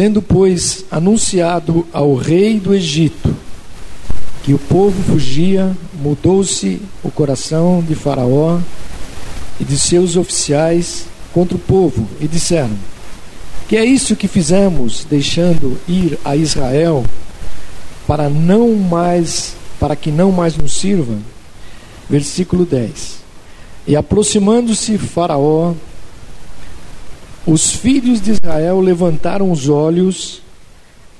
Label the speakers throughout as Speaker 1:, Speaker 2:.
Speaker 1: Sendo, pois, anunciado ao rei do Egito que o povo fugia, mudou-se o coração de Faraó e de seus oficiais contra o povo e disseram: Que é isso que fizemos, deixando ir a Israel para não mais para que não mais nos sirva? Versículo 10. E aproximando-se Faraó, os filhos de Israel levantaram os olhos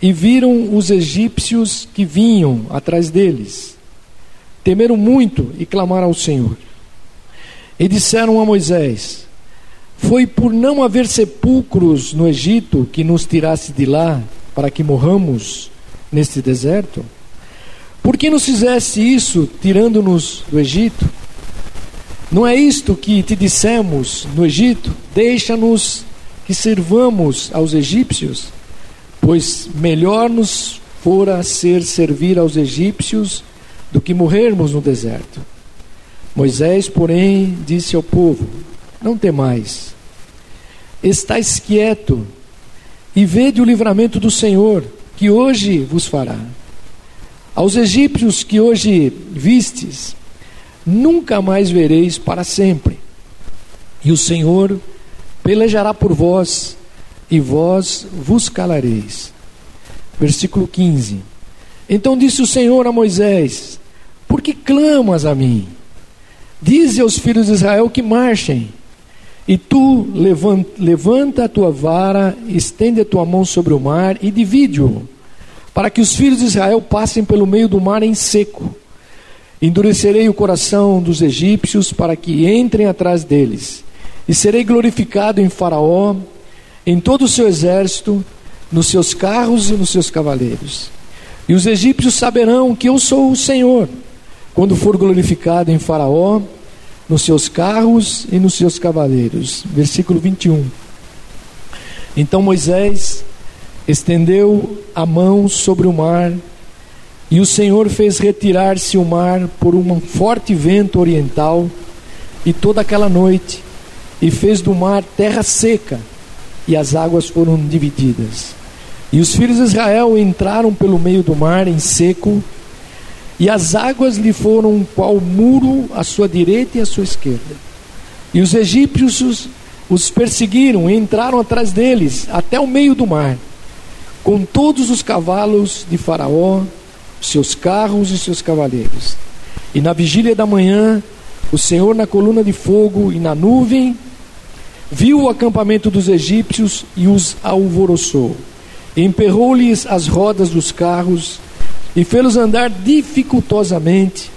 Speaker 1: e viram os egípcios que vinham atrás deles. Temeram muito e clamaram ao Senhor. E disseram a Moisés: Foi por não haver sepulcros no Egito que nos tirasse de lá para que morramos neste deserto? Por que nos fizesse isso, tirando-nos do Egito? Não é isto que te dissemos no Egito? Deixa-nos que servamos aos egípcios, pois melhor nos fora ser servir aos egípcios do que morrermos no deserto. Moisés, porém, disse ao povo: Não temais, estáis quieto e vede o livramento do Senhor, que hoje vos fará. Aos egípcios que hoje vistes, nunca mais vereis para sempre. E o Senhor pelejará por vós, e vós vos calareis. Versículo 15. Então disse o Senhor a Moisés: Por que clamas a mim? Dize aos filhos de Israel que marchem. E tu levanta, a tua vara, estende a tua mão sobre o mar e divide-o para que os filhos de Israel passem pelo meio do mar em seco. Endurecerei o coração dos egípcios para que entrem atrás deles, e serei glorificado em Faraó, em todo o seu exército, nos seus carros e nos seus cavaleiros. E os egípcios saberão que eu sou o Senhor, quando for glorificado em Faraó, nos seus carros e nos seus cavaleiros. Versículo 21. Então Moisés estendeu a mão sobre o mar, e o Senhor fez retirar-se o mar por um forte vento oriental, e toda aquela noite, e fez do mar terra seca, e as águas foram divididas. E os filhos de Israel entraram pelo meio do mar em seco, e as águas lhe foram qual muro à sua direita e à sua esquerda. E os egípcios os, os perseguiram e entraram atrás deles até o meio do mar com todos os cavalos de Faraó, seus carros e seus cavaleiros. E na vigília da manhã, o Senhor, na coluna de fogo e na nuvem, viu o acampamento dos egípcios e os alvoroçou. Emperrou-lhes as rodas dos carros e fê-los andar dificultosamente.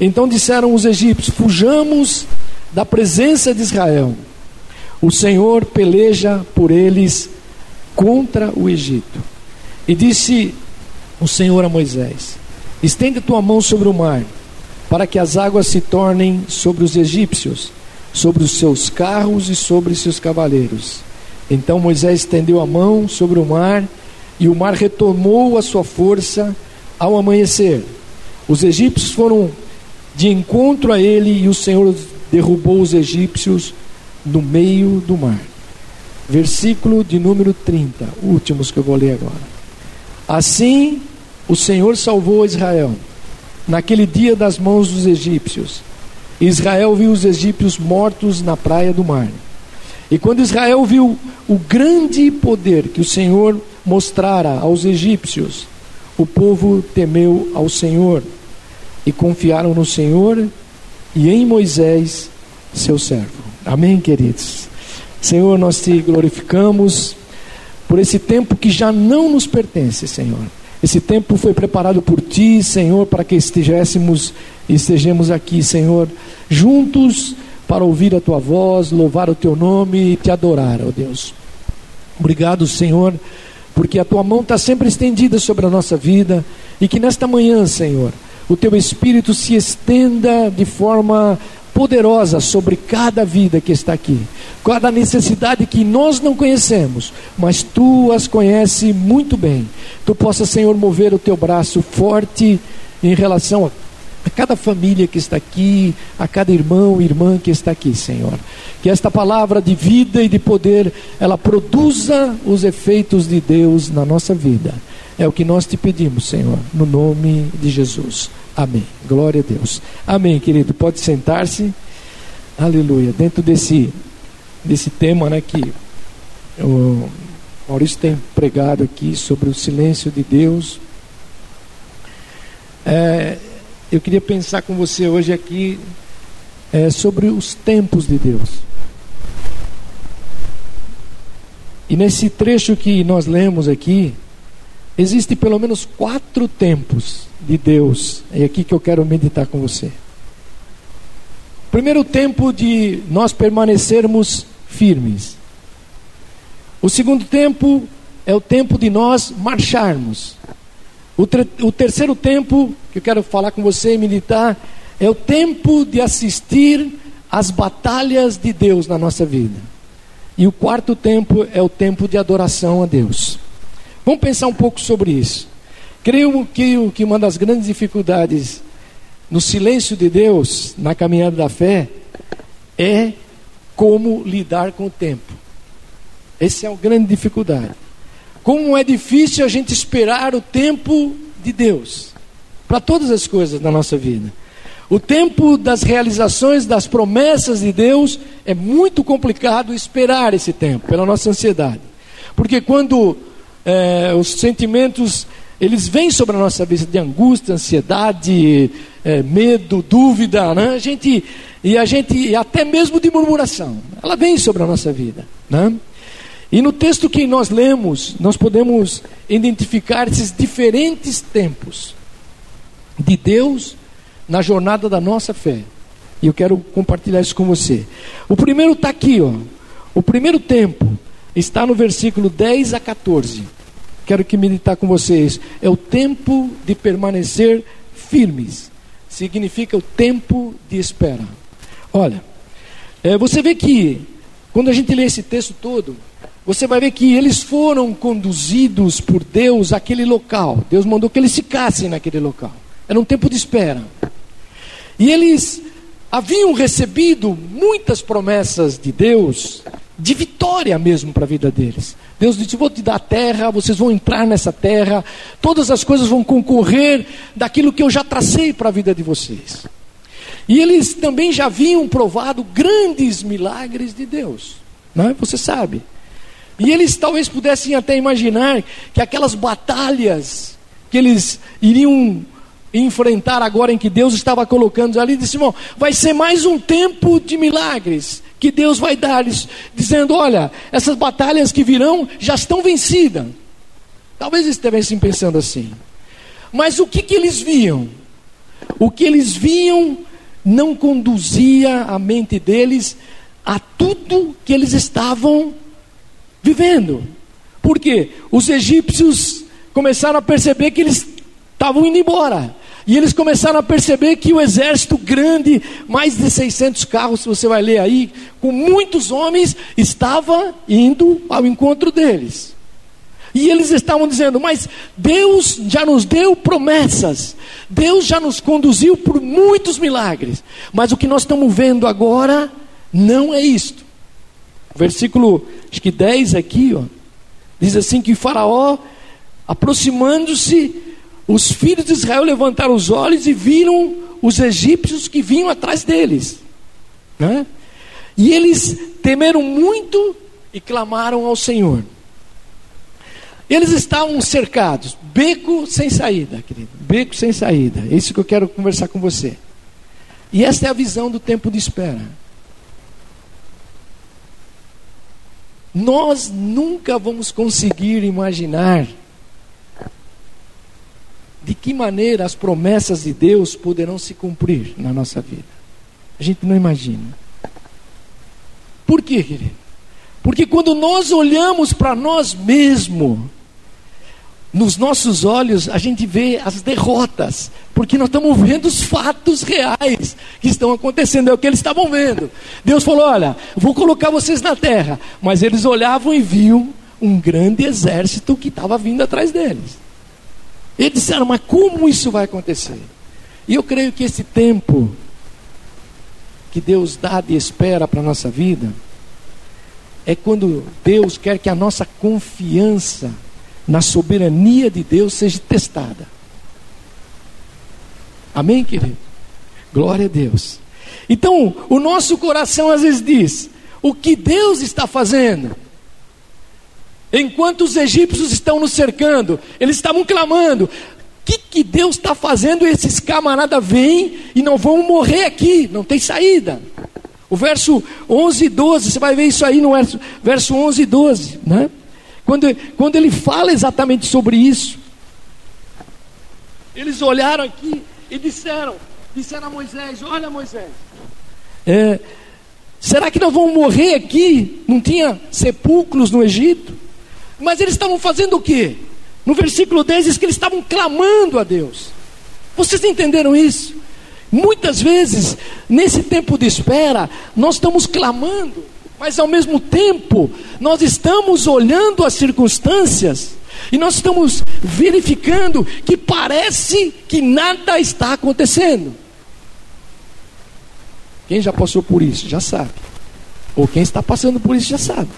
Speaker 1: Então disseram os egípcios: Fujamos da presença de Israel. O Senhor peleja por eles contra o Egito. E disse o Senhor a Moisés: Estende tua mão sobre o mar, para que as águas se tornem sobre os egípcios, sobre os seus carros e sobre seus cavaleiros. Então Moisés estendeu a mão sobre o mar, e o mar retomou a sua força ao amanhecer. Os egípcios foram de encontro a ele, e o Senhor derrubou os egípcios no meio do mar versículo de número 30, últimos que eu vou ler agora. Assim o Senhor salvou Israel naquele dia das mãos dos egípcios. Israel viu os egípcios mortos na praia do mar. E quando Israel viu o grande poder que o Senhor mostrara aos egípcios, o povo temeu ao Senhor e confiaram no Senhor e em Moisés, seu servo. Amém, queridos? Senhor, nós te glorificamos por esse tempo que já não nos pertence, Senhor. Esse tempo foi preparado por ti, Senhor, para que estejéssemos e estejamos aqui, Senhor, juntos para ouvir a tua voz, louvar o teu nome e te adorar, ó Deus. Obrigado, Senhor, porque a tua mão está sempre estendida sobre a nossa vida e que nesta manhã, Senhor, o teu Espírito se estenda de forma poderosa sobre cada vida que está aqui, cada necessidade que nós não conhecemos, mas tu as conheces muito bem. Tu possa, Senhor, mover o teu braço forte em relação a a cada família que está aqui, a cada irmão e irmã que está aqui, Senhor. Que esta palavra de vida e de poder, ela produza os efeitos de Deus na nossa vida. É o que nós te pedimos, Senhor, no nome de Jesus. Amém. Glória a Deus. Amém, querido. Pode sentar-se. Aleluia. Dentro desse, desse tema, né, que o Maurício tem pregado aqui sobre o silêncio de Deus. É, eu queria pensar com você hoje aqui é, sobre os tempos de Deus. E nesse trecho que nós lemos aqui, existe pelo menos quatro tempos de Deus. É aqui que eu quero meditar com você. Primeiro tempo de nós permanecermos firmes. O segundo tempo é o tempo de nós marcharmos. O, o terceiro tempo que eu quero falar com você e meditar é o tempo de assistir às batalhas de Deus na nossa vida. E o quarto tempo é o tempo de adoração a Deus. Vamos pensar um pouco sobre isso. Creio que, que uma das grandes dificuldades no silêncio de Deus, na caminhada da fé, é como lidar com o tempo. Essa é a grande dificuldade. Como é difícil a gente esperar o tempo de Deus para todas as coisas da nossa vida. O tempo das realizações, das promessas de Deus, é muito complicado esperar esse tempo, pela nossa ansiedade. Porque quando é, os sentimentos eles vêm sobre a nossa vida de angústia, ansiedade, é, medo, dúvida, né? a gente, e a gente, até mesmo de murmuração, ela vem sobre a nossa vida. Né? E no texto que nós lemos, nós podemos identificar esses diferentes tempos de Deus na jornada da nossa fé. E eu quero compartilhar isso com você. O primeiro está aqui, ó. O primeiro tempo está no versículo 10 a 14. Quero que meditar com vocês. É o tempo de permanecer firmes. Significa o tempo de espera. Olha, é, você vê que quando a gente lê esse texto todo, você vai ver que eles foram conduzidos por Deus àquele local. Deus mandou que eles ficassem naquele local. Era um tempo de espera. E eles haviam recebido muitas promessas de Deus, de vitória mesmo para a vida deles. Deus disse: Vou te dar terra, vocês vão entrar nessa terra, todas as coisas vão concorrer daquilo que eu já tracei para a vida de vocês. E eles também já haviam provado grandes milagres de Deus, não é? Você sabe. E eles talvez pudessem até imaginar que aquelas batalhas que eles iriam enfrentar agora em que Deus estava colocando ali, disse: irmão, vai ser mais um tempo de milagres que Deus vai dar, dizendo: olha, essas batalhas que virão já estão vencidas. Talvez eles estivessem pensando assim. Mas o que, que eles viam? O que eles viam não conduzia a mente deles a tudo que eles estavam vivendo. Por quê? Os egípcios começaram a perceber que eles estavam indo embora. E eles começaram a perceber que o exército grande, mais de 600 carros, se você vai ler aí, com muitos homens, estava indo ao encontro deles. E eles estavam dizendo: Mas Deus já nos deu promessas, Deus já nos conduziu por muitos milagres, mas o que nós estamos vendo agora não é isto. Versículo acho que 10 aqui, ó, diz assim que Faraó, aproximando-se, os filhos de Israel levantaram os olhos e viram os egípcios que vinham atrás deles. Né? E eles temeram muito e clamaram ao Senhor. Eles estavam cercados, beco sem saída, querido, beco sem saída. É isso que eu quero conversar com você. E esta é a visão do tempo de espera. Nós nunca vamos conseguir imaginar de que maneira as promessas de Deus poderão se cumprir na nossa vida. A gente não imagina. Por quê, querido? Porque quando nós olhamos para nós mesmos, nos nossos olhos a gente vê as derrotas, porque nós estamos vendo os fatos reais que estão acontecendo, é o que eles estavam vendo. Deus falou: Olha, vou colocar vocês na terra, mas eles olhavam e viam um grande exército que estava vindo atrás deles. Eles disseram: Mas como isso vai acontecer? E eu creio que esse tempo que Deus dá de espera para a nossa vida é quando Deus quer que a nossa confiança na soberania de Deus seja testada. Amém, querido? Glória a Deus. Então, o nosso coração às vezes diz: o que Deus está fazendo? Enquanto os egípcios estão nos cercando, eles estavam clamando: o que, que Deus está fazendo? Esses camaradas vêm e não vão morrer aqui, não tem saída. O verso 11 e 12, você vai ver isso aí no verso, verso 11 e 12, né? Quando, quando ele fala exatamente sobre isso, eles olharam aqui e disseram: disseram a Moisés: Olha, Moisés, é, será que nós vamos morrer aqui? Não tinha sepulcros no Egito? Mas eles estavam fazendo o quê? No versículo 10 diz que eles estavam clamando a Deus. Vocês entenderam isso? Muitas vezes, nesse tempo de espera, nós estamos clamando, mas ao mesmo tempo, nós estamos olhando as circunstâncias e nós estamos verificando que parece que nada está acontecendo. Quem já passou por isso já sabe. Ou quem está passando por isso já sabe.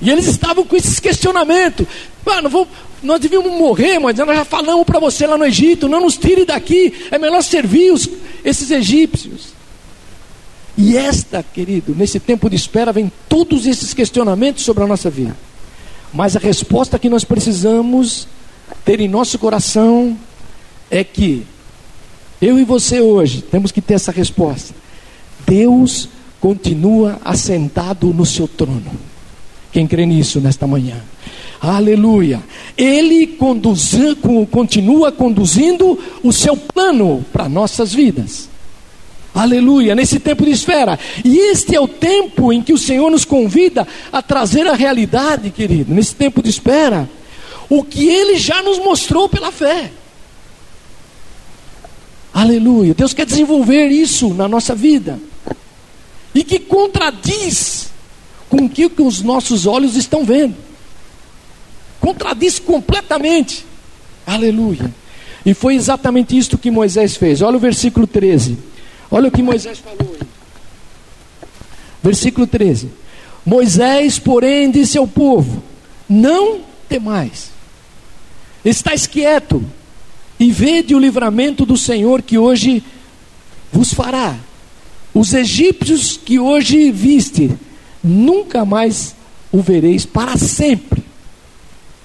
Speaker 1: E eles estavam com esses questionamentos. Mano, vou, nós devíamos morrer, mas nós já falamos para você lá no Egito, não nos tire daqui, é melhor servir os, esses egípcios. E esta, querido, nesse tempo de espera, vem todos esses questionamentos sobre a nossa vida. Mas a resposta que nós precisamos ter em nosso coração é que eu e você hoje temos que ter essa resposta. Deus continua assentado no seu trono. Quem crê nisso nesta manhã? Aleluia. Ele conduz, continua conduzindo o seu plano para nossas vidas. Aleluia, nesse tempo de esfera. E este é o tempo em que o Senhor nos convida a trazer a realidade, querido, nesse tempo de espera, o que ele já nos mostrou pela fé. Aleluia. Deus quer desenvolver isso na nossa vida. E que contradiz com o que os nossos olhos estão vendo. Contradiz completamente. Aleluia. E foi exatamente isto que Moisés fez. Olha o versículo 13. Olha o que Moisés falou aí. Versículo 13. Moisés, porém, disse ao povo: Não temais, estáis quieto e vede o livramento do Senhor que hoje vos fará. Os egípcios que hoje viste, nunca mais o vereis para sempre.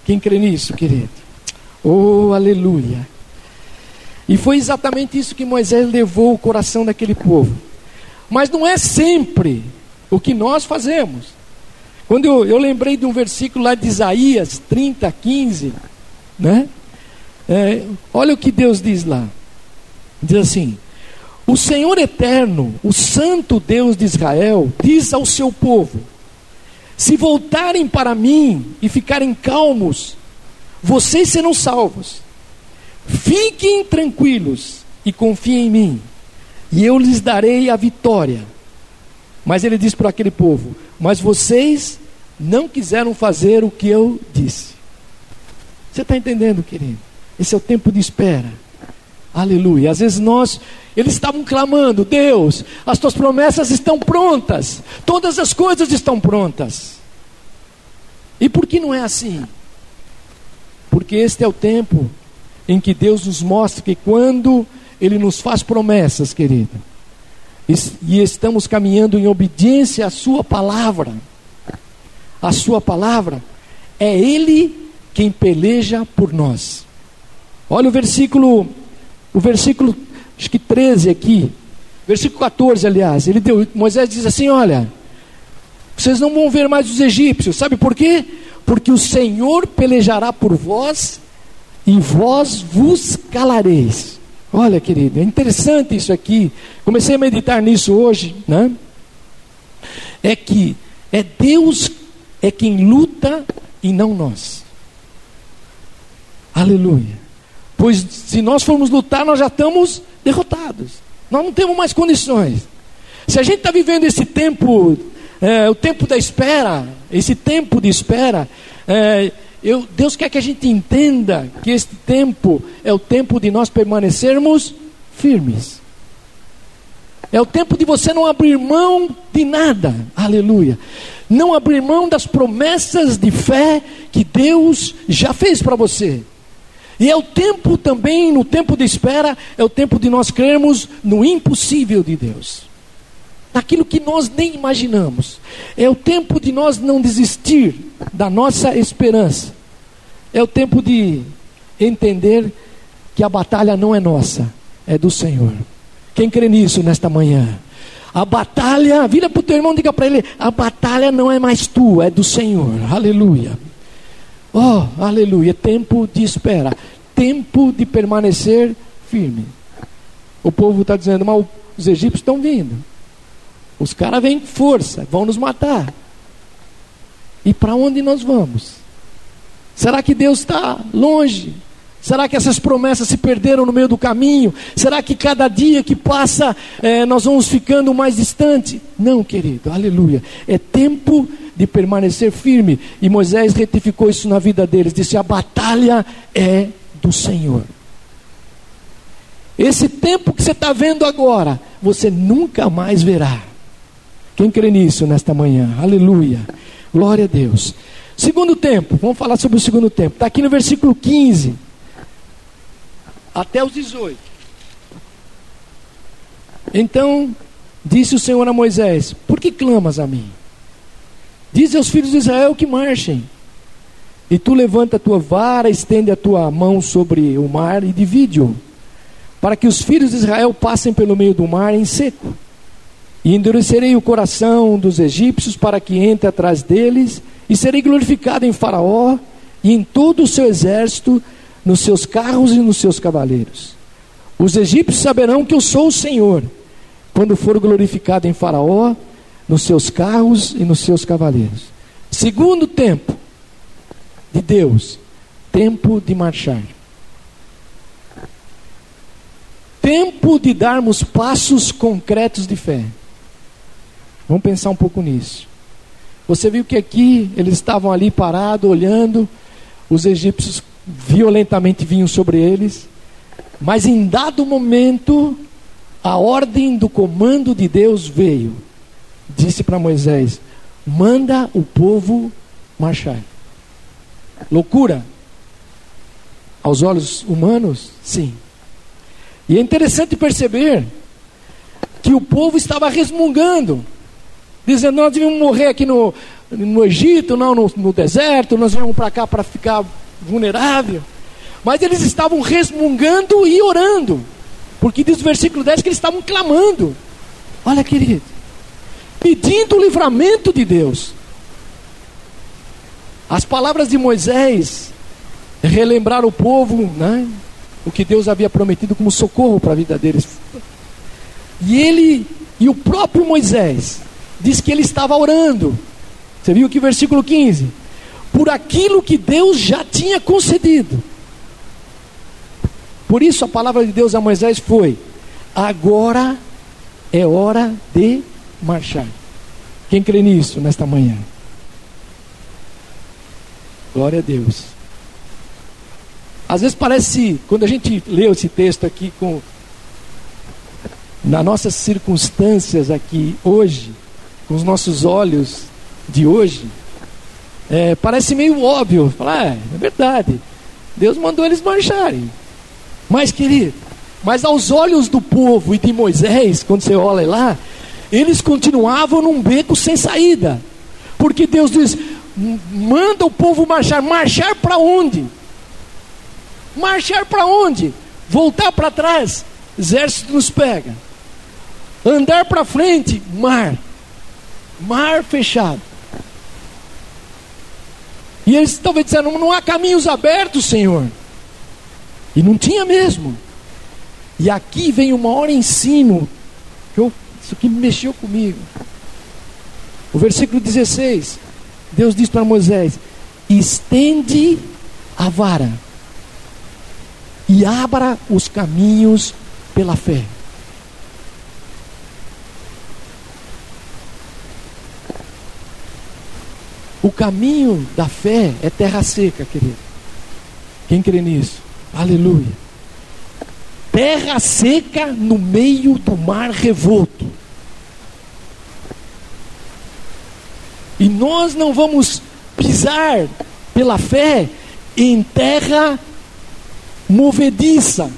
Speaker 1: Quem crê nisso, querido? Oh, aleluia. E foi exatamente isso que Moisés levou o coração daquele povo. Mas não é sempre o que nós fazemos. Quando eu, eu lembrei de um versículo lá de Isaías 30, 15, né? É, olha o que Deus diz lá. Diz assim: O Senhor eterno, o Santo Deus de Israel, diz ao seu povo: Se voltarem para mim e ficarem calmos, vocês serão salvos. Fiquem tranquilos e confiem em mim, e eu lhes darei a vitória. Mas ele diz para aquele povo: Mas vocês não quiseram fazer o que eu disse. Você está entendendo, querido? Esse é o tempo de espera. Aleluia. Às vezes nós, eles estavam clamando: Deus, as tuas promessas estão prontas, todas as coisas estão prontas. E por que não é assim? Porque este é o tempo em que Deus nos mostra que quando Ele nos faz promessas, querido, e estamos caminhando em obediência à Sua palavra, a Sua palavra, é Ele quem peleja por nós. Olha o versículo, o versículo, acho que 13 aqui, versículo 14, aliás. Ele deu, Moisés diz assim: Olha, vocês não vão ver mais os egípcios, sabe por quê? Porque o Senhor pelejará por vós e vós vos calareis. Olha, querido, é interessante isso aqui. Comecei a meditar nisso hoje, né? É que é Deus é quem luta e não nós. Aleluia. Pois se nós formos lutar, nós já estamos derrotados. Nós não temos mais condições. Se a gente está vivendo esse tempo, é, o tempo da espera, esse tempo de espera, é, eu, Deus quer que a gente entenda que este tempo é o tempo de nós permanecermos firmes. É o tempo de você não abrir mão de nada. Aleluia. Não abrir mão das promessas de fé que Deus já fez para você. E é o tempo também, no tempo de espera, é o tempo de nós crermos no impossível de Deus. Naquilo que nós nem imaginamos. É o tempo de nós não desistir da nossa esperança. É o tempo de entender que a batalha não é nossa, é do Senhor. Quem crê nisso nesta manhã? A batalha, vira para o teu irmão e diga para ele: a batalha não é mais tua, é do Senhor. Aleluia. Oh, aleluia. Tempo de espera, tempo de permanecer firme. O povo está dizendo, mas os egípcios estão vindo. Os caras vêm com força, vão nos matar. E para onde nós vamos? Será que Deus está longe? Será que essas promessas se perderam no meio do caminho? Será que cada dia que passa é, nós vamos ficando mais distante? Não, querido, aleluia. É tempo de permanecer firme. E Moisés retificou isso na vida deles: disse: a batalha é do Senhor. Esse tempo que você está vendo agora, você nunca mais verá. Quem crê nisso nesta manhã? Aleluia. Glória a Deus. Segundo tempo, vamos falar sobre o segundo tempo. Está aqui no versículo 15 até os 18. Então disse o Senhor a Moisés: Por que clamas a mim? Diz aos filhos de Israel que marchem. E tu levanta a tua vara, estende a tua mão sobre o mar e divide-o, para que os filhos de Israel passem pelo meio do mar em seco. E endurecerei o coração dos egípcios para que entre atrás deles, e serei glorificado em Faraó e em todo o seu exército, nos seus carros e nos seus cavaleiros. Os egípcios saberão que eu sou o Senhor, quando for glorificado em Faraó, nos seus carros e nos seus cavaleiros. Segundo tempo de Deus, tempo de marchar. Tempo de darmos passos concretos de fé. Vamos pensar um pouco nisso. Você viu que aqui eles estavam ali parados, olhando, os egípcios violentamente vinham sobre eles, mas em dado momento, a ordem do comando de Deus veio. Disse para Moisés: manda o povo marchar. Loucura? Aos olhos humanos? Sim. E é interessante perceber que o povo estava resmungando, dizendo: Nós devíamos morrer aqui no, no Egito, não no, no deserto, nós viemos para cá para ficar vulnerável. Mas eles estavam resmungando e orando. Porque diz o versículo 10 que eles estavam clamando. Olha, querido. Pedindo o livramento de Deus. As palavras de Moisés relembraram o povo, né? O que Deus havia prometido como socorro para a vida deles. E ele, e o próprio Moisés, diz que ele estava orando. Você viu que versículo 15? Por aquilo que Deus já tinha concedido. Por isso a palavra de Deus a Moisés foi: agora é hora de marchar. Quem crê nisso nesta manhã? Glória a Deus. Às vezes parece, quando a gente lê esse texto aqui com nas nossas circunstâncias aqui hoje, com os nossos olhos de hoje, é, parece meio óbvio. Falar, é, é verdade. Deus mandou eles marcharem. Mas, querido, mas aos olhos do povo e de Moisés, quando você olha lá, eles continuavam num beco sem saída. Porque Deus diz: manda o povo marchar. Marchar para onde? Marchar para onde? Voltar para trás, exército nos pega. Andar para frente, mar. Mar fechado. E eles talvez disseram: não há caminhos abertos, Senhor. E não tinha mesmo. E aqui vem o maior ensino. Eu, isso que mexeu comigo. O versículo 16. Deus diz para Moisés: estende a vara e abra os caminhos pela fé. O caminho da fé é terra seca, querido. Quem crê nisso? Aleluia. Terra seca no meio do mar revolto. E nós não vamos pisar pela fé em terra movediça,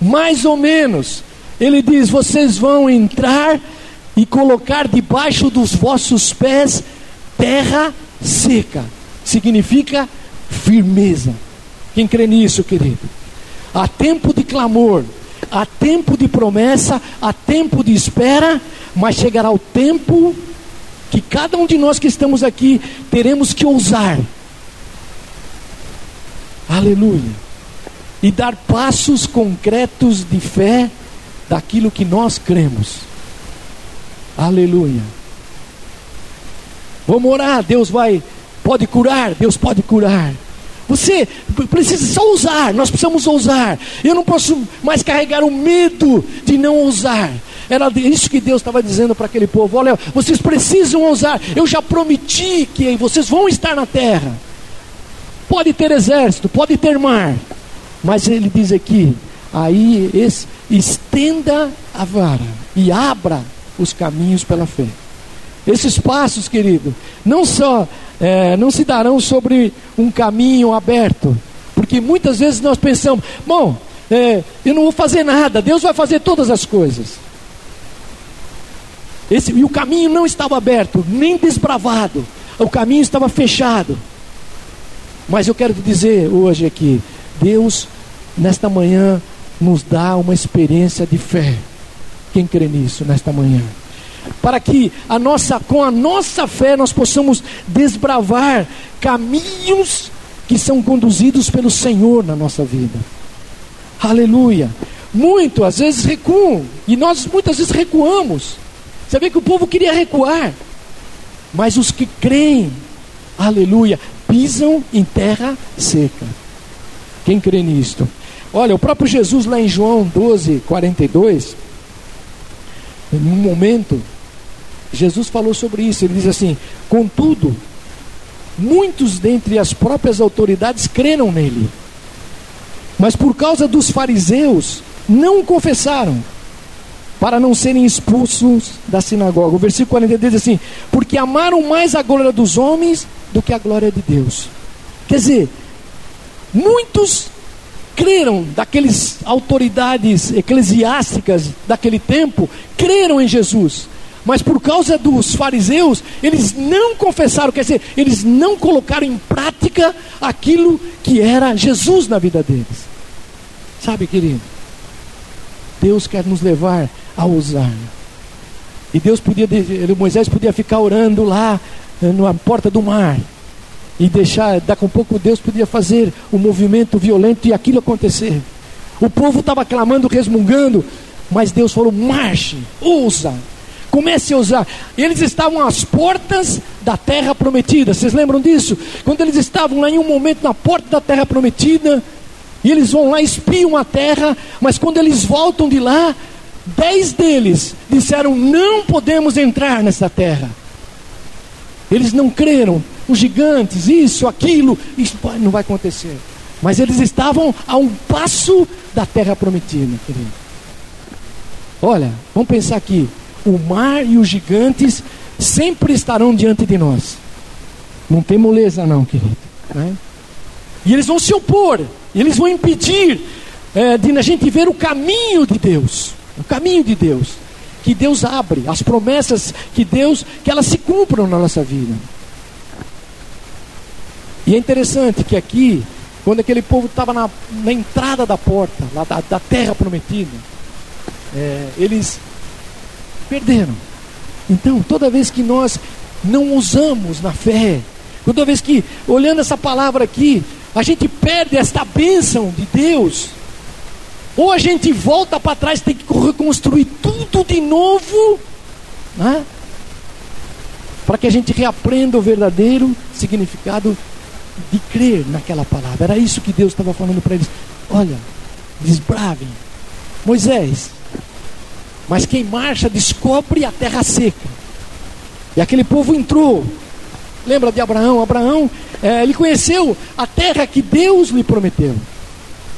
Speaker 1: mais ou menos. Ele diz: vocês vão entrar e colocar debaixo dos vossos pés terra seca. Significa firmeza. Quem crê nisso, querido? Há tempo de clamor, há tempo de promessa, há tempo de espera, mas chegará o tempo que cada um de nós que estamos aqui teremos que ousar. Aleluia. E dar passos concretos de fé daquilo que nós cremos. Aleluia. Vamos orar, Deus vai, pode curar, Deus pode curar. Você precisa só ousar, nós precisamos ousar. Eu não posso mais carregar o medo de não ousar. Era isso que Deus estava dizendo para aquele povo: olha, vocês precisam ousar. Eu já prometi que vocês vão estar na terra. Pode ter exército, pode ter mar, mas ele diz aqui: aí estenda a vara e abra os caminhos pela fé. Esses passos, querido, não só é, não se darão sobre um caminho aberto, porque muitas vezes nós pensamos, bom, é, eu não vou fazer nada, Deus vai fazer todas as coisas. Esse, e o caminho não estava aberto, nem desbravado, o caminho estava fechado. Mas eu quero te dizer hoje aqui, Deus, nesta manhã, nos dá uma experiência de fé. Quem crê nisso nesta manhã? Para que a nossa, com a nossa fé nós possamos desbravar caminhos que são conduzidos pelo Senhor na nossa vida. Aleluia. Muito, às vezes recuam, e nós muitas vezes recuamos. Você vê que o povo queria recuar, mas os que creem, aleluia, pisam em terra seca. Quem crê nisto? Olha, o próprio Jesus lá em João 12, 42, em um momento, Jesus falou sobre isso. Ele diz assim: Contudo, muitos dentre as próprias autoridades creram nele, mas por causa dos fariseus não confessaram, para não serem expulsos da sinagoga. O versículo 42 diz assim: Porque amaram mais a glória dos homens do que a glória de Deus. Quer dizer, muitos creram, daqueles autoridades eclesiásticas daquele tempo, creram em Jesus mas por causa dos fariseus, eles não confessaram, quer dizer, eles não colocaram em prática aquilo que era Jesus na vida deles. Sabe, querido? Deus quer nos levar a ousar. E Deus podia, Moisés podia ficar orando lá eh, na porta do mar e deixar, daqui a um pouco Deus podia fazer o um movimento violento e aquilo acontecer. O povo estava clamando, resmungando, mas Deus falou: marche, ousa, comece a usar. Eles estavam às portas da terra prometida. Vocês lembram disso? Quando eles estavam lá em um momento na porta da terra prometida, e eles vão lá, espiam a terra, mas quando eles voltam de lá, dez deles disseram: Não podemos entrar nessa terra. Eles não creram, os gigantes, isso, aquilo, isso não vai acontecer. Mas eles estavam a um passo da terra prometida, querido. Olha, vamos pensar aqui o mar e os gigantes sempre estarão diante de nós. Não tem moleza, não, querido. Né? E eles vão se opor, eles vão impedir é, de a gente ver o caminho de Deus, o caminho de Deus, que Deus abre, as promessas que Deus, que elas se cumpram na nossa vida. E é interessante que aqui, quando aquele povo estava na, na, entrada da porta, lá da, da terra prometida, é, eles perderam. Então, toda vez que nós não usamos na fé, toda vez que, olhando essa palavra aqui, a gente perde esta bênção de Deus, ou a gente volta para trás, tem que reconstruir tudo de novo, né? para que a gente reaprenda o verdadeiro significado de crer naquela palavra. Era isso que Deus estava falando para eles. Olha, desbravem. Moisés, mas quem marcha descobre a terra seca. E aquele povo entrou. Lembra de Abraão? Abraão, é, ele conheceu a terra que Deus lhe prometeu.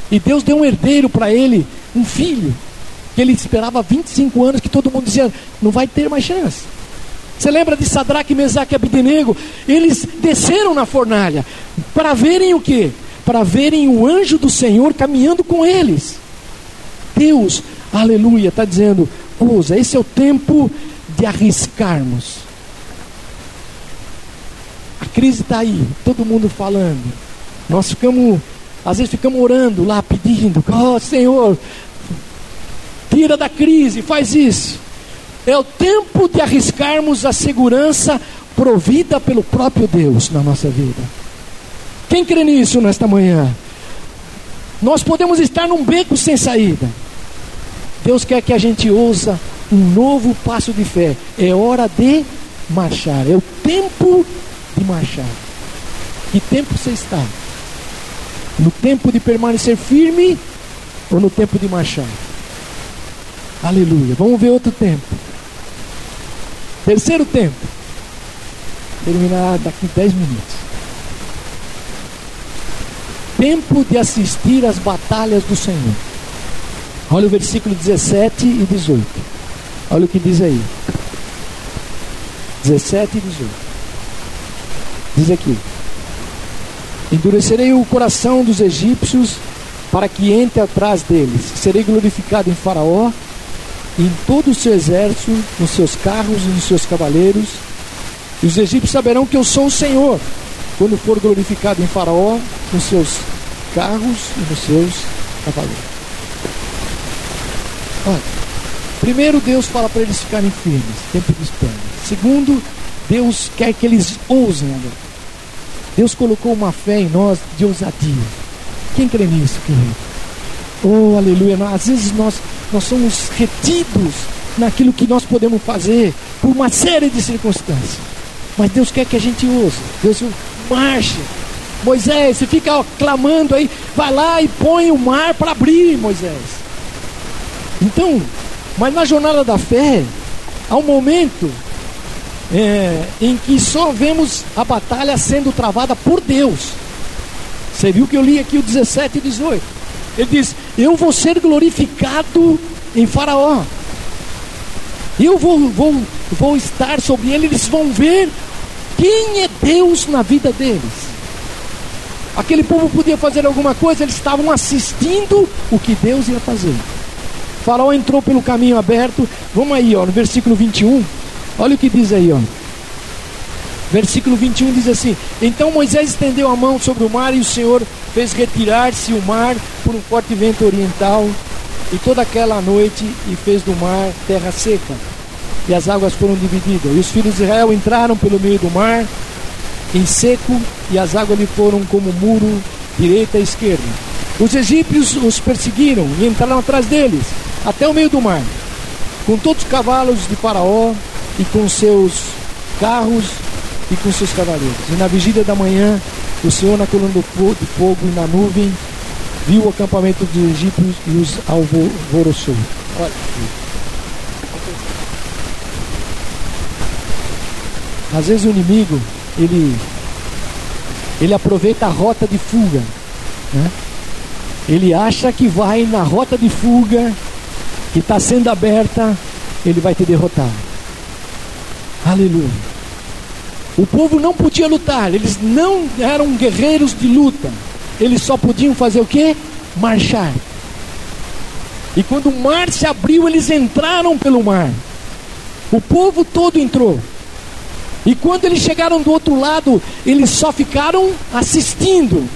Speaker 1: E Deus deu um herdeiro para ele, um filho, que ele esperava 25 anos, que todo mundo dizia, não vai ter mais chance. Você lembra de Sadraque, Mesaque e Abidenego? Eles desceram na fornalha para verem o que? Para verem o anjo do Senhor caminhando com eles. Deus, aleluia, está dizendo: ousa, esse é o tempo de arriscarmos. A crise está aí, todo mundo falando. Nós ficamos, às vezes ficamos orando lá, pedindo, oh Senhor, tira da crise, faz isso. É o tempo de arriscarmos a segurança provida pelo próprio Deus na nossa vida. Quem crê nisso nesta manhã? Nós podemos estar num beco sem saída. Deus quer que a gente ouça um novo passo de fé. É hora de marchar. É o tempo de marchar. Que tempo você está? No tempo de permanecer firme ou no tempo de marchar? Aleluia. Vamos ver outro tempo. Terceiro tempo. Terminar daqui 10 minutos. Tempo de assistir às batalhas do Senhor. Olha o versículo 17 e 18. Olha o que diz aí. 17 e 18. Diz aqui: Endurecerei o coração dos egípcios para que entre atrás deles. Serei glorificado em Faraó em todo o seu exército, nos seus carros e nos seus cavaleiros. E os egípcios saberão que eu sou o Senhor, quando for glorificado em Faraó, nos seus carros e nos seus cavaleiros. Olha, primeiro Deus fala para eles ficarem firmes, tempo de espera. Segundo, Deus quer que eles ousem agora. Deus colocou uma fé em nós de ousadia. Quem crê nisso, querido? Oh, aleluia. Às vezes nós nós somos retidos naquilo que nós podemos fazer por uma série de circunstâncias. Mas Deus quer que a gente use. Deus marche. Moisés, você fica clamando aí, vai lá e põe o mar para abrir, Moisés. Então, mas na jornada da fé, há um momento é, em que só vemos a batalha sendo travada por Deus. Você viu que eu li aqui o 17 e 18. Ele diz: Eu vou ser glorificado em Faraó. Eu vou, vou, vou estar sobre ele. Eles vão ver quem é Deus na vida deles. Aquele povo podia fazer alguma coisa, eles estavam assistindo o que Deus ia fazer. Faraó entrou pelo caminho aberto. Vamos aí, ó, no versículo 21. Olha o que diz aí, ó. Versículo 21 diz assim: Então Moisés estendeu a mão sobre o mar e o Senhor fez retirar-se o mar por um forte vento oriental e toda aquela noite e fez do mar terra seca e as águas foram divididas. E os filhos de Israel entraram pelo meio do mar em seco e as águas lhe foram como muro direita e esquerda. Os egípcios os perseguiram e entraram atrás deles até o meio do mar, com todos os cavalos de Faraó e com seus carros e com seus cavaleiros. E na vigília da manhã, o Senhor na coluna do fogo e na nuvem viu o acampamento dos egípcios e os alvoroçou. Olha. Às vezes o inimigo, ele, ele aproveita a rota de fuga. Né? Ele acha que vai na rota de fuga que está sendo aberta, ele vai te derrotar. Aleluia. O povo não podia lutar, eles não eram guerreiros de luta. Eles só podiam fazer o que? Marchar. E quando o mar se abriu, eles entraram pelo mar. O povo todo entrou. E quando eles chegaram do outro lado, eles só ficaram assistindo.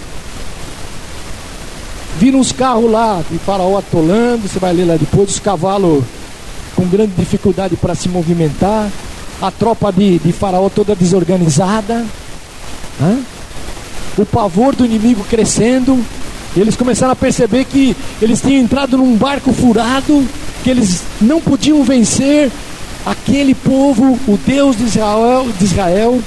Speaker 1: Viram os carros lá de Faraó atolando, você vai ler lá depois, os cavalos com grande dificuldade para se movimentar a tropa de, de Faraó toda desorganizada, Hã? o pavor do inimigo crescendo. Eles começaram a perceber que eles tinham entrado num barco furado, que eles não podiam vencer aquele povo, o Deus de Israel, de Israel.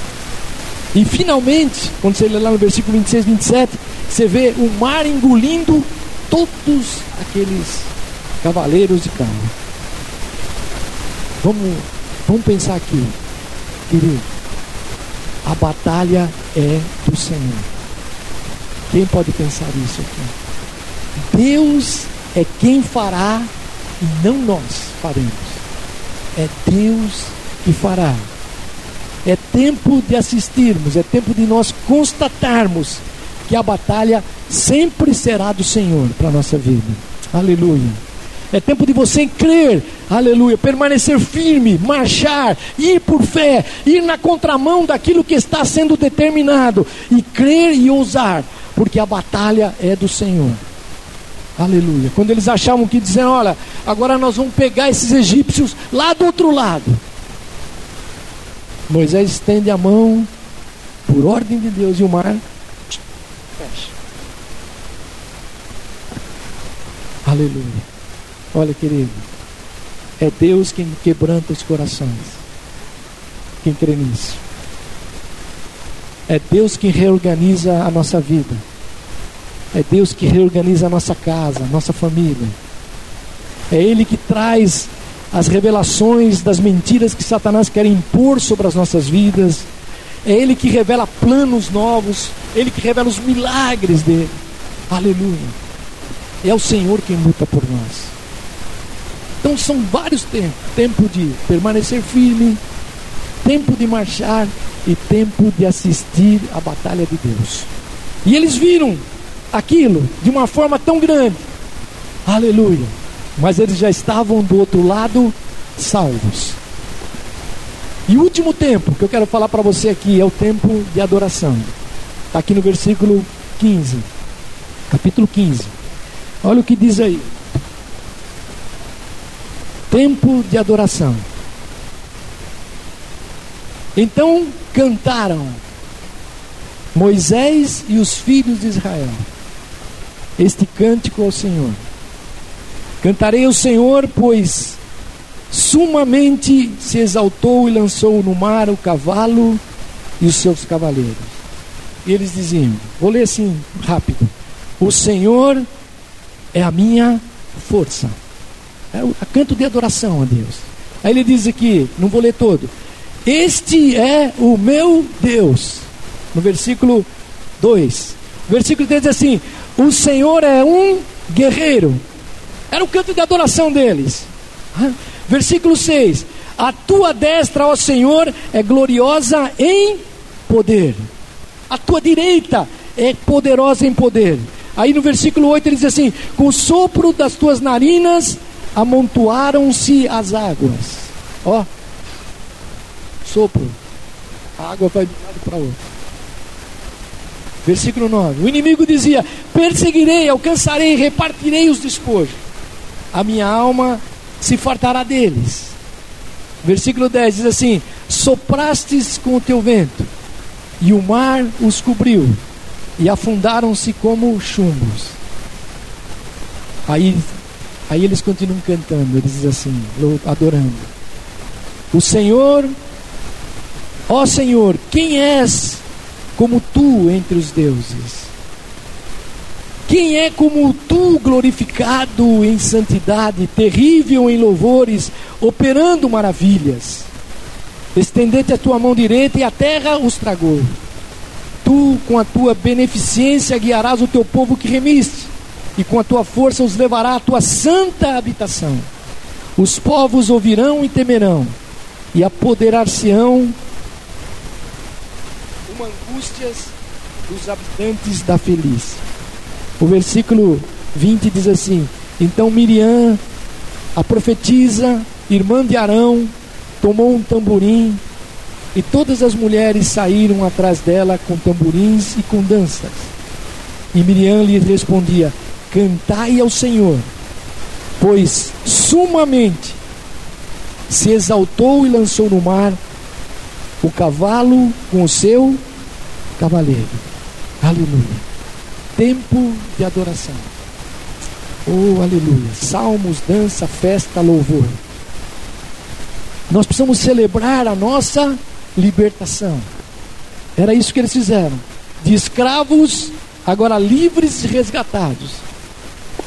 Speaker 1: E finalmente, quando você lê lá no versículo 26, 27, você vê o mar engolindo todos aqueles cavaleiros de carro. Vamos Vamos pensar aqui, querido. a batalha é do Senhor. Quem pode pensar isso aqui? Deus é quem fará e não nós faremos. É Deus que fará. É tempo de assistirmos, é tempo de nós constatarmos que a batalha sempre será do Senhor para a nossa vida. Aleluia. É tempo de você crer, aleluia, permanecer firme, marchar, ir por fé, ir na contramão daquilo que está sendo determinado e crer e ousar, porque a batalha é do Senhor. Aleluia. Quando eles achavam que diziam, olha, agora nós vamos pegar esses egípcios lá do outro lado. Moisés estende a mão por ordem de Deus e o mar Aleluia. Olha, querido, é Deus quem quebranta os corações. Quem crê nisso? É Deus quem reorganiza a nossa vida. É Deus que reorganiza a nossa casa, a nossa família. É Ele que traz as revelações das mentiras que Satanás quer impor sobre as nossas vidas. É Ele que revela planos novos. Ele que revela os milagres dele. Aleluia. É o Senhor quem luta por nós. Então são vários tempos: tempo de permanecer firme, tempo de marchar e tempo de assistir à batalha de Deus. E eles viram aquilo de uma forma tão grande. Aleluia. Mas eles já estavam do outro lado salvos. E o último tempo que eu quero falar para você aqui é o tempo de adoração. Está aqui no versículo 15, capítulo 15. Olha o que diz aí tempo de adoração. Então cantaram Moisés e os filhos de Israel este cântico ao Senhor. Cantarei ao Senhor, pois sumamente se exaltou e lançou no mar o cavalo e os seus cavaleiros. E eles diziam: Vou ler assim rápido: O Senhor é a minha força. É o canto de adoração a Deus. Aí ele diz aqui, não vou ler todo. Este é o meu Deus. No versículo 2. Versículo 3 diz assim: O Senhor é um guerreiro. Era o canto de adoração deles. Versículo 6: A tua destra, ó Senhor, é gloriosa em poder. A tua direita é poderosa em poder. Aí no versículo 8 ele diz assim: Com o sopro das tuas narinas amontoaram-se as águas. Ó, sopro. A água vai de um lado para outro. Versículo 9: O inimigo dizia: Perseguirei, alcançarei, repartirei os despojos. A minha alma se fartará deles. Versículo 10 diz assim: Soprastes com o teu vento, e o mar os cobriu, e afundaram-se como chumbos. Aí Aí eles continuam cantando, eles dizem assim, adorando. O Senhor, ó Senhor, quem és como tu entre os deuses? Quem é como tu glorificado em santidade, terrível em louvores, operando maravilhas? Estendete a tua mão direita e a terra os tragou. Tu, com a tua beneficência, guiarás o teu povo que remiste e com a tua força os levará à tua santa habitação. Os povos ouvirão e temerão, e apoderar-se-ão como angústias dos habitantes da feliz. O versículo 20 diz assim: Então Miriam, a profetisa, irmã de Arão, tomou um tamborim, e todas as mulheres saíram atrás dela com tamborins e com danças. E Miriam lhe respondia: Cantai ao Senhor, pois sumamente se exaltou e lançou no mar o cavalo com o seu cavaleiro. Aleluia. Tempo de adoração. Oh, aleluia. Salmos, dança, festa, louvor. Nós precisamos celebrar a nossa libertação. Era isso que eles fizeram. De escravos, agora livres e resgatados.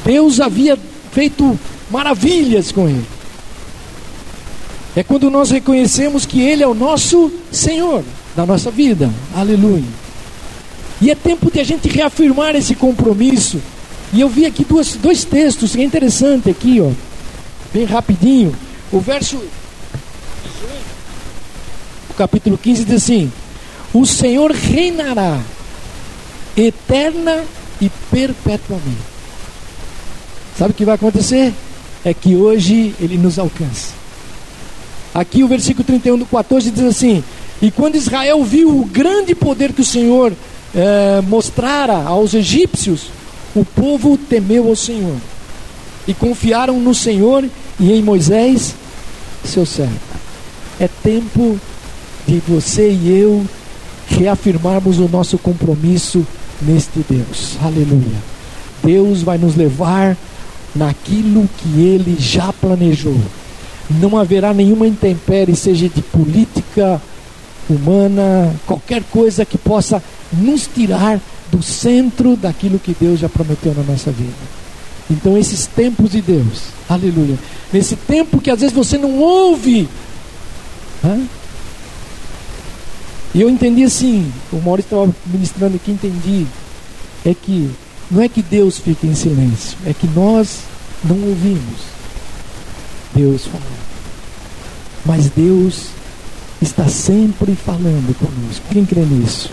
Speaker 1: Deus havia feito maravilhas com ele. É quando nós reconhecemos que Ele é o nosso Senhor da nossa vida. Aleluia. E é tempo de a gente reafirmar esse compromisso. E eu vi aqui duas, dois textos, que é interessante aqui, ó. Bem rapidinho. O verso. Capítulo 15 diz assim: O Senhor reinará eterna e perpetuamente. Sabe o que vai acontecer? É que hoje ele nos alcança. Aqui o versículo 31 do 14 diz assim: E quando Israel viu o grande poder que o Senhor é, mostrara aos egípcios, o povo temeu ao Senhor e confiaram no Senhor e em Moisés, seu servo. É tempo de você e eu reafirmarmos o nosso compromisso neste Deus. Aleluia. Deus vai nos levar naquilo que Ele já planejou não haverá nenhuma intempérie, seja de política humana, qualquer coisa que possa nos tirar do centro daquilo que Deus já prometeu na nossa vida. Então, esses tempos de Deus, aleluia, nesse tempo que às vezes você não ouve, e eu entendi assim, o Maurício estava ministrando aqui, entendi, é que não é que Deus fica em silêncio, é que nós não ouvimos. Deus falou. Mas Deus está sempre falando conosco. Quem crê nisso?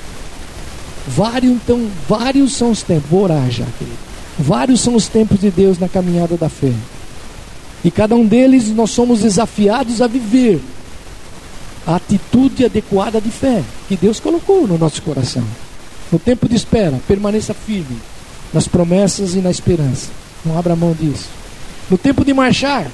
Speaker 1: Vários, então, vários são os tempos. Vou orar já, querido. Vários são os tempos de Deus na caminhada da fé. E cada um deles nós somos desafiados a viver a atitude adequada de fé que Deus colocou no nosso coração. No tempo de espera, permaneça firme nas promessas e na esperança. Não abra mão disso. No tempo de marchar,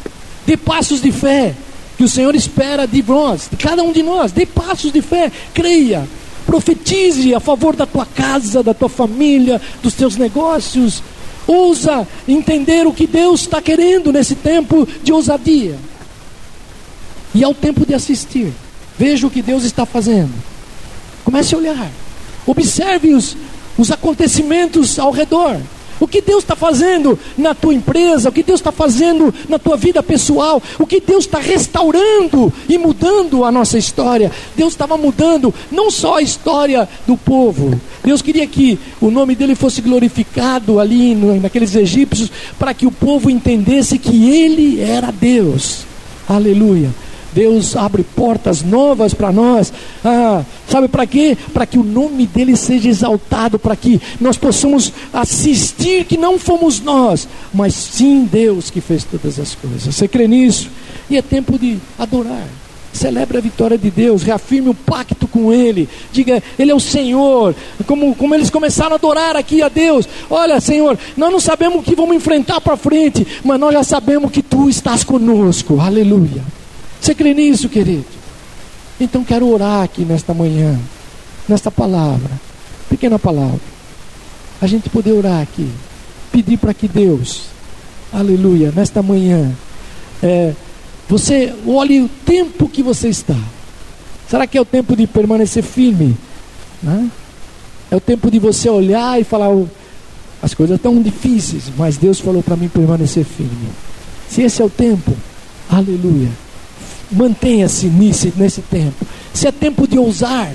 Speaker 1: Dê passos de fé que o Senhor espera de nós, de cada um de nós. Dê passos de fé, creia, profetize a favor da tua casa, da tua família, dos teus negócios. Ousa entender o que Deus está querendo nesse tempo de ousadia. E é o tempo de assistir. Veja o que Deus está fazendo. Comece a olhar. Observe os, os acontecimentos ao redor. O que Deus está fazendo na tua empresa, o que Deus está fazendo na tua vida pessoal, o que Deus está restaurando e mudando a nossa história. Deus estava mudando não só a história do povo, Deus queria que o nome dele fosse glorificado ali naqueles egípcios, para que o povo entendesse que ele era Deus. Aleluia. Deus abre portas novas para nós. Ah, sabe para quê? Para que o nome dele seja exaltado, para que nós possamos assistir que não fomos nós, mas sim Deus que fez todas as coisas. Você crê nisso? E é tempo de adorar. Celebre a vitória de Deus, reafirme o pacto com Ele. Diga, Ele é o Senhor. Como, como eles começaram a adorar aqui a Deus. Olha, Senhor, nós não sabemos o que vamos enfrentar para frente, mas nós já sabemos que Tu estás conosco. Aleluia. Você crê nisso, querido? Então quero orar aqui nesta manhã, nesta palavra, pequena palavra. A gente poder orar aqui, pedir para que Deus, aleluia, nesta manhã, é, você olhe o tempo que você está. Será que é o tempo de permanecer firme? Né? É o tempo de você olhar e falar: as coisas estão difíceis, mas Deus falou para mim permanecer firme. Se esse é o tempo, aleluia Mantenha-se nesse, nesse tempo. Se é tempo de ousar,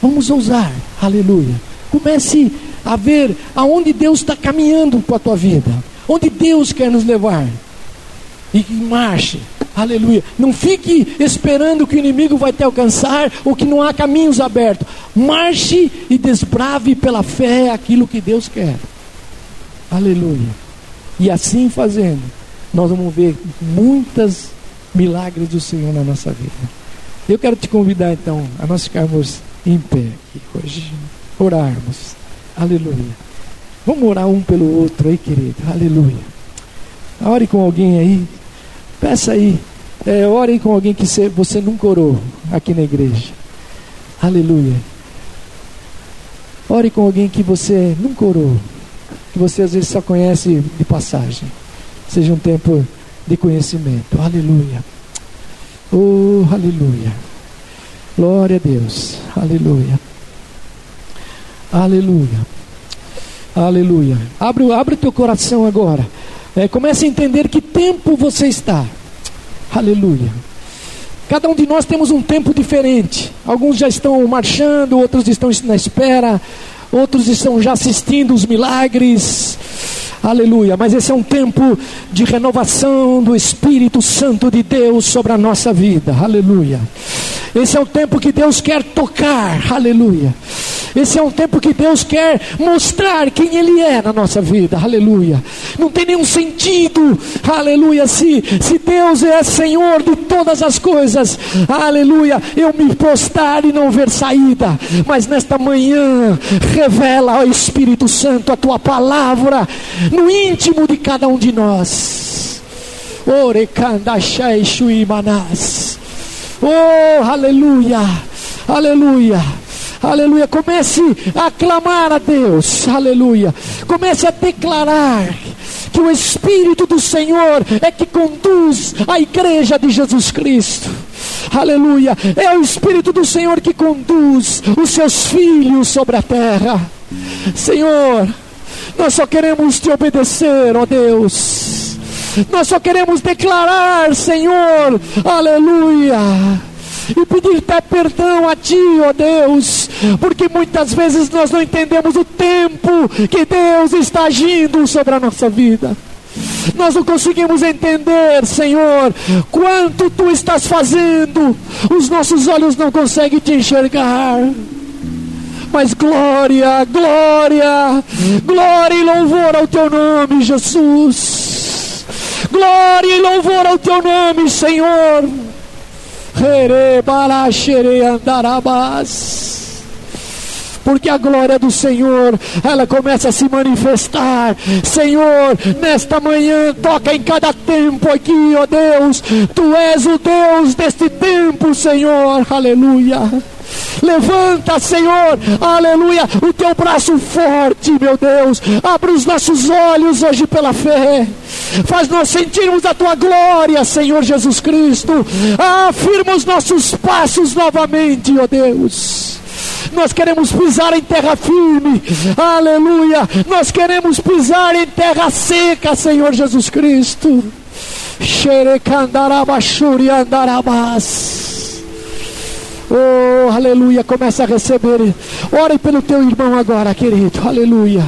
Speaker 1: vamos ousar. Aleluia. Comece a ver aonde Deus está caminhando com a tua vida. Onde Deus quer nos levar. E marche. Aleluia. Não fique esperando que o inimigo vai te alcançar ou que não há caminhos abertos. Marche e desbrave pela fé aquilo que Deus quer. Aleluia. E assim fazendo, nós vamos ver muitas milagres do Senhor na nossa vida. Eu quero te convidar então a nós ficarmos em pé aqui hoje, orarmos. Aleluia. Vamos orar um pelo outro aí, querido. Aleluia. Ore com alguém aí. Peça aí. É, ore com alguém que você nunca orou aqui na igreja. Aleluia. Ore com alguém que você nunca orou. Que você às vezes só conhece de passagem. Seja um tempo de conhecimento. Aleluia. Oh, aleluia. Glória a Deus. Aleluia. Aleluia. Aleluia. Abre, abre teu coração agora. É, comece a entender que tempo você está. Aleluia. Cada um de nós temos um tempo diferente. Alguns já estão marchando, outros estão na espera, outros estão já assistindo os milagres. Aleluia. Mas esse é um tempo de renovação do Espírito Santo de Deus sobre a nossa vida. Aleluia. Esse é o tempo que Deus quer tocar. Aleluia. Esse é um tempo que Deus quer mostrar quem Ele é na nossa vida, aleluia. Não tem nenhum sentido, aleluia, se, se Deus é Senhor de todas as coisas, aleluia, eu me postar e não ver saída, mas nesta manhã, revela ao Espírito Santo a tua palavra no íntimo de cada um de nós. Oh, aleluia, aleluia. Aleluia. Comece a clamar a Deus. Aleluia. Comece a declarar que o Espírito do Senhor é que conduz a igreja de Jesus Cristo. Aleluia. É o Espírito do Senhor que conduz os seus filhos sobre a terra. Senhor, nós só queremos te obedecer, ó Deus. Nós só queremos declarar, Senhor, aleluia e pedir perdão a Ti, ó Deus, porque muitas vezes nós não entendemos o tempo que Deus está agindo sobre a nossa vida. Nós não conseguimos entender, Senhor, quanto Tu estás fazendo, os nossos olhos não conseguem te enxergar. Mas glória, glória, glória e louvor ao Teu nome, Jesus. Glória e louvor ao Teu nome, Senhor. Porque a glória do Senhor, ela começa a se manifestar. Senhor, nesta manhã, toca em cada tempo aqui, ó Deus. Tu és o Deus deste tempo, Senhor. Aleluia. Levanta, Senhor, aleluia, o teu braço forte, meu Deus. Abre os nossos olhos hoje pela fé. Faz nós sentirmos a tua glória, Senhor Jesus Cristo. Afirma os nossos passos novamente, ó Deus. Nós queremos pisar em terra firme, aleluia. Nós queremos pisar em terra seca, Senhor Jesus Cristo. Oh, aleluia. Começa a receber. Ore pelo teu irmão agora, querido. Aleluia.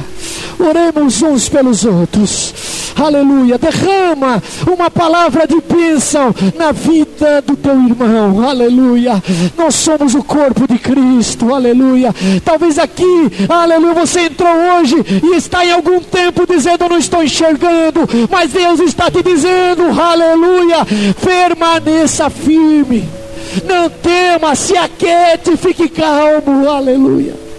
Speaker 1: Oremos uns pelos outros. Aleluia. Derrama uma palavra de bênção na vida do teu irmão. Aleluia. Nós somos o corpo de Cristo. Aleluia. Talvez aqui, aleluia, você entrou hoje e está em algum tempo dizendo: não estou enxergando. Mas Deus está te dizendo: Aleluia. Permaneça firme. Não tema, se aquiete, fique calmo. Aleluia.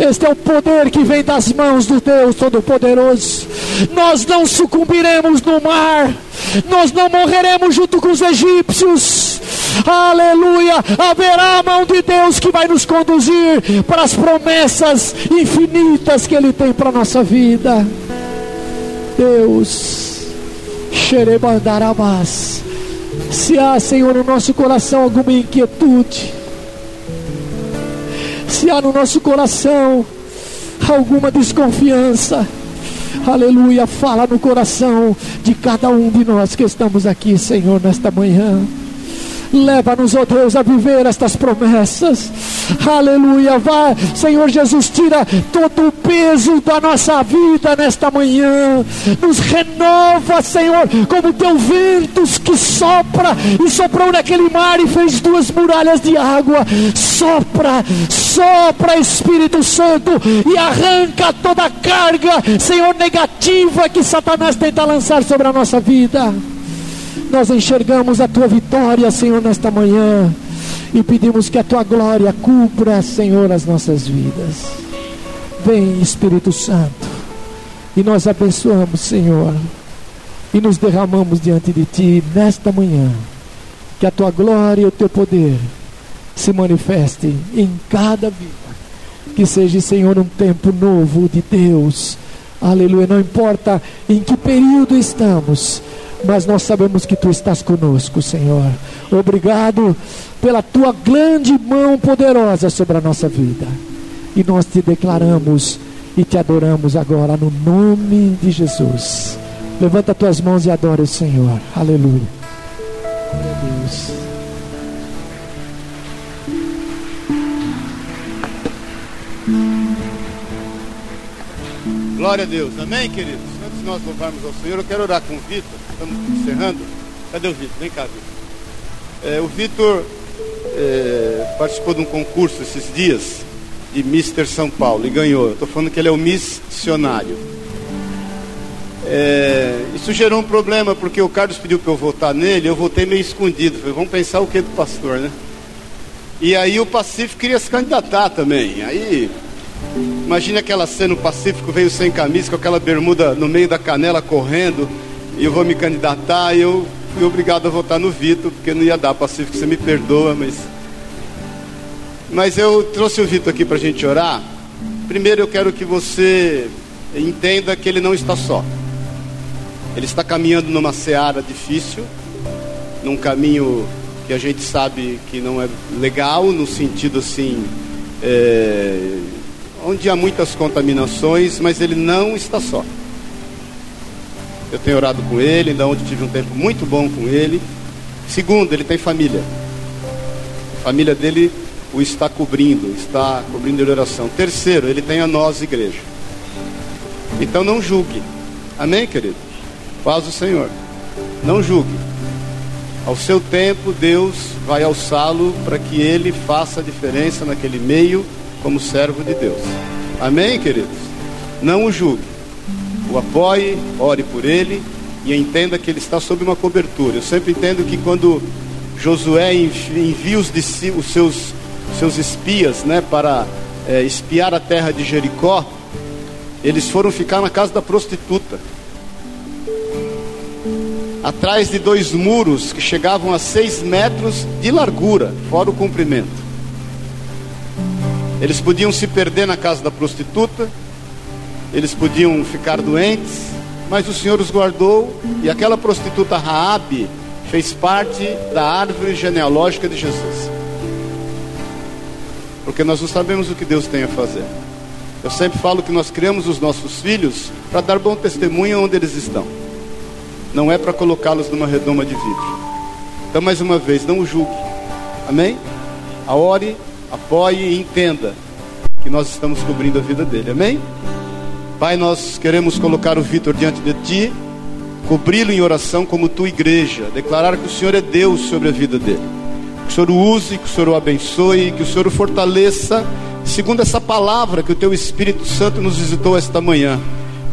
Speaker 1: Este é o poder que vem das mãos do Deus Todo-Poderoso. Nós não sucumbiremos no mar, nós não morreremos junto com os egípcios. Aleluia! Haverá a mão de Deus que vai nos conduzir para as promessas infinitas que Ele tem para a nossa vida. Deus, xerebandarabás. Se há, Senhor, no nosso coração alguma inquietude, se há no nosso coração. Alguma desconfiança, aleluia, fala no coração de cada um de nós que estamos aqui, Senhor, nesta manhã. Leva-nos, ó oh Deus, a viver estas promessas. Aleluia. Vai, Senhor Jesus, tira todo o peso da nossa vida nesta manhã. Nos renova, Senhor, como teu ventos que sopra e soprou naquele mar e fez duas muralhas de água. Sopra, sopra, Espírito Santo, e arranca toda a carga, Senhor, negativa que Satanás tenta lançar sobre a nossa vida nós enxergamos a tua vitória, Senhor, nesta manhã e pedimos que a tua glória cubra, Senhor, as nossas vidas. Vem, Espírito Santo, e nós abençoamos, Senhor, e nos derramamos diante de ti nesta manhã. Que a tua glória e o teu poder se manifestem em cada vida. Que seja, Senhor, um tempo novo de Deus. Aleluia. Não importa em que período estamos mas nós sabemos que tu estás conosco, Senhor. Obrigado pela tua grande mão poderosa sobre a nossa vida. E nós te declaramos e te adoramos agora no nome de Jesus. Levanta tuas mãos e adora o Senhor. Aleluia. Meu Deus.
Speaker 2: Glória a Deus. Amém, queridos? Antes de nós louvarmos ao Senhor, eu quero orar com o Vitor. Estamos encerrando. Cadê o Vitor? Vem cá, Vitor. É, o Vitor é, participou de um concurso esses dias de Mister São Paulo e ganhou. Estou falando que ele é o missionário. É, isso gerou um problema, porque o Carlos pediu para eu votar nele, eu votei meio escondido. Falei, vamos pensar o que do pastor, né? E aí o Pacífico queria se candidatar também. Aí, imagina aquela cena, o Pacífico veio sem camisa, com aquela bermuda no meio da canela correndo, e eu vou me candidatar, eu fui obrigado a votar no Vitor, porque não ia dar, Pacífico, você me perdoa, mas mas eu trouxe o Vitor aqui para a gente orar. Primeiro eu quero que você entenda que ele não está só. Ele está caminhando numa seara difícil, num caminho que a gente sabe que não é legal, no sentido assim, é, onde há muitas contaminações, mas ele não está só. Eu tenho orado com ele, ainda ontem tive um tempo muito bom com ele. Segundo, ele tem família. A família dele o está cobrindo, está cobrindo de oração. Terceiro, ele tem a nós, igreja. Então não julgue. Amém, querido? Paz o Senhor. Não julgue. Ao seu tempo, Deus vai alçá-lo para que ele faça a diferença naquele meio como servo de Deus. Amém, queridos? Não o julgue. O apoie, ore por ele e entenda que ele está sob uma cobertura. Eu sempre entendo que quando Josué envia os, os seus seus espias, né, para é, espiar a terra de Jericó, eles foram ficar na casa da prostituta. Atrás de dois muros que chegavam a seis metros de largura, fora o comprimento. Eles podiam se perder na casa da prostituta, eles podiam ficar doentes, mas o Senhor os guardou e aquela prostituta Raabe fez parte da árvore genealógica de Jesus porque nós não sabemos o que Deus tem a fazer. Eu sempre falo que nós criamos os nossos filhos para dar bom testemunho onde eles estão, não é para colocá-los numa redoma de vidro. Então, mais uma vez, não o julgue, amém? A ore, apoie e entenda que nós estamos cobrindo a vida dele, amém? Pai, nós queremos colocar o Vitor diante de ti, cobri-lo em oração como tua igreja, declarar que o Senhor é Deus sobre a vida dele que o Senhor o use, que o Senhor o abençoe, que o Senhor o fortaleça, segundo essa palavra que o Teu Espírito Santo nos visitou esta manhã.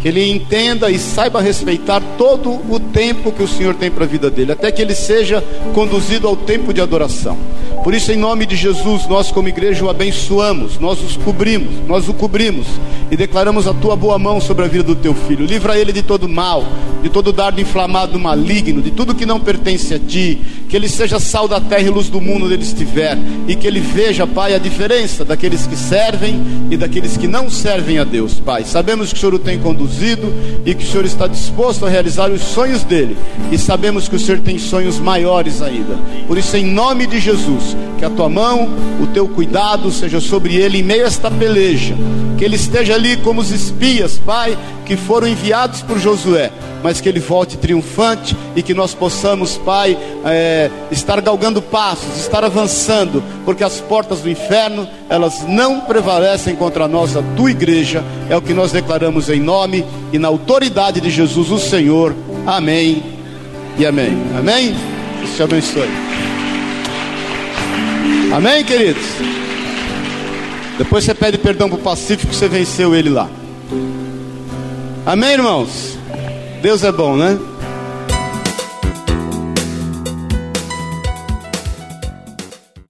Speaker 2: Que ele entenda e saiba respeitar todo o tempo que o Senhor tem para a vida dele, até que ele seja conduzido ao tempo de adoração. Por isso, em nome de Jesus, nós como igreja o abençoamos, nós os cobrimos, nós o cobrimos e declaramos a tua boa mão sobre a vida do teu filho. Livra ele de todo mal, de todo dardo inflamado maligno, de tudo que não pertence a ti. Que ele seja sal da terra e luz do mundo onde ele estiver. E que ele veja, Pai, a diferença daqueles que servem e daqueles que não servem a Deus, Pai. Sabemos que o Senhor o tem conduzido e que o Senhor está disposto a realizar os sonhos dele. E sabemos que o Senhor tem sonhos maiores ainda. Por isso, em nome de Jesus, que a tua mão, o teu cuidado seja sobre ele em meio a esta peleja. Que ele esteja ali como os espias, Pai, que foram enviados por Josué, mas que ele volte triunfante e que nós possamos, Pai, é, estar galgando passos, estar avançando, porque as portas do inferno, elas não prevalecem contra a tua igreja, é o que nós declaramos em nome e na autoridade de Jesus, o Senhor. Amém e amém. Amém? Deus te abençoe. Amém, queridos? Depois você pede perdão para o Pacífico, você venceu ele lá. Amém, irmãos? Deus é bom, né?